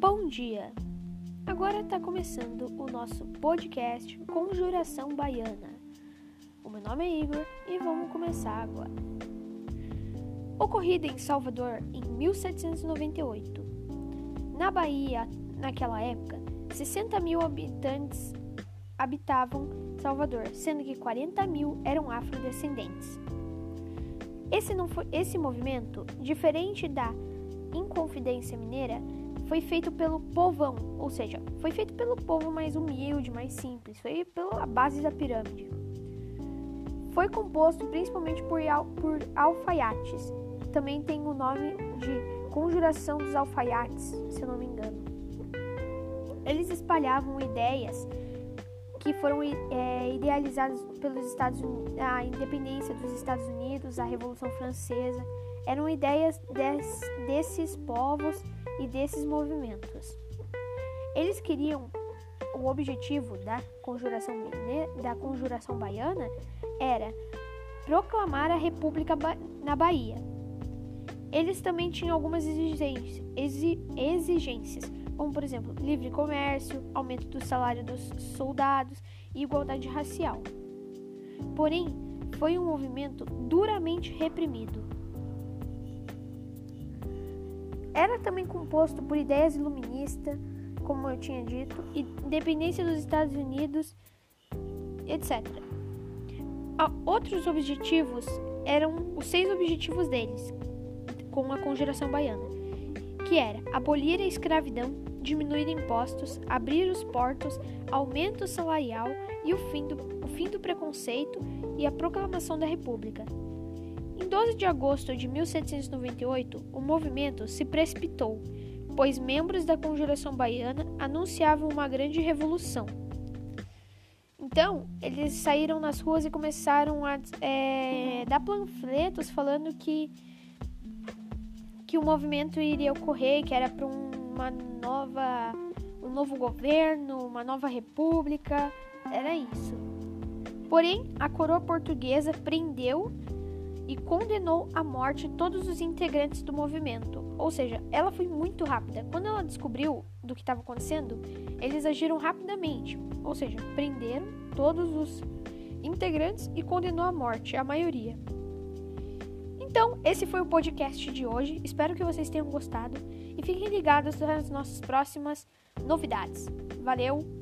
Bom dia! Agora está começando o nosso podcast Conjuração Baiana. O meu nome é Igor e vamos começar agora. Ocorrida em Salvador em 1798. Na Bahia, naquela época, 60 mil habitantes habitavam Salvador, sendo que 40 mil eram afrodescendentes. Esse, não foi, esse movimento, diferente da Inconfidência Mineira, foi feito pelo povão, ou seja, foi feito pelo povo mais humilde, mais simples, foi pela base da pirâmide. Foi composto principalmente por, por alfaiates. Também tem o nome de Conjuração dos Alfaiates, se eu não me engano. Eles espalhavam ideias que foram é, idealizadas pelos Estados Unidos, a independência dos Estados Unidos, a Revolução Francesa, eram ideias des, desses povos e desses movimentos. Eles queriam o objetivo da conjuração, da conjuração baiana era proclamar a República na Bahia. Eles também tinham algumas exigências, exigências, como por exemplo livre comércio, aumento do salário dos soldados e igualdade racial. Porém, foi um movimento duramente reprimido. Era também composto por ideias iluministas, como eu tinha dito, independência dos Estados Unidos, etc. Outros objetivos eram os seis objetivos deles, com a conjuração baiana, que era abolir a escravidão, diminuir impostos, abrir os portos, aumento salarial e o fim do, o fim do preconceito e a proclamação da República. Em 12 de agosto de 1798, o movimento se precipitou, pois membros da Conjuração Baiana anunciavam uma grande revolução. Então, eles saíram nas ruas e começaram a é, dar panfletos falando que, que o movimento iria ocorrer, que era para uma nova, um novo governo, uma nova república. Era isso. Porém, a coroa portuguesa prendeu e condenou à morte todos os integrantes do movimento. Ou seja, ela foi muito rápida. Quando ela descobriu do que estava acontecendo, eles agiram rapidamente. Ou seja, prenderam todos os integrantes e condenou à morte a maioria. Então, esse foi o podcast de hoje. Espero que vocês tenham gostado e fiquem ligados nas nossas próximas novidades. Valeu!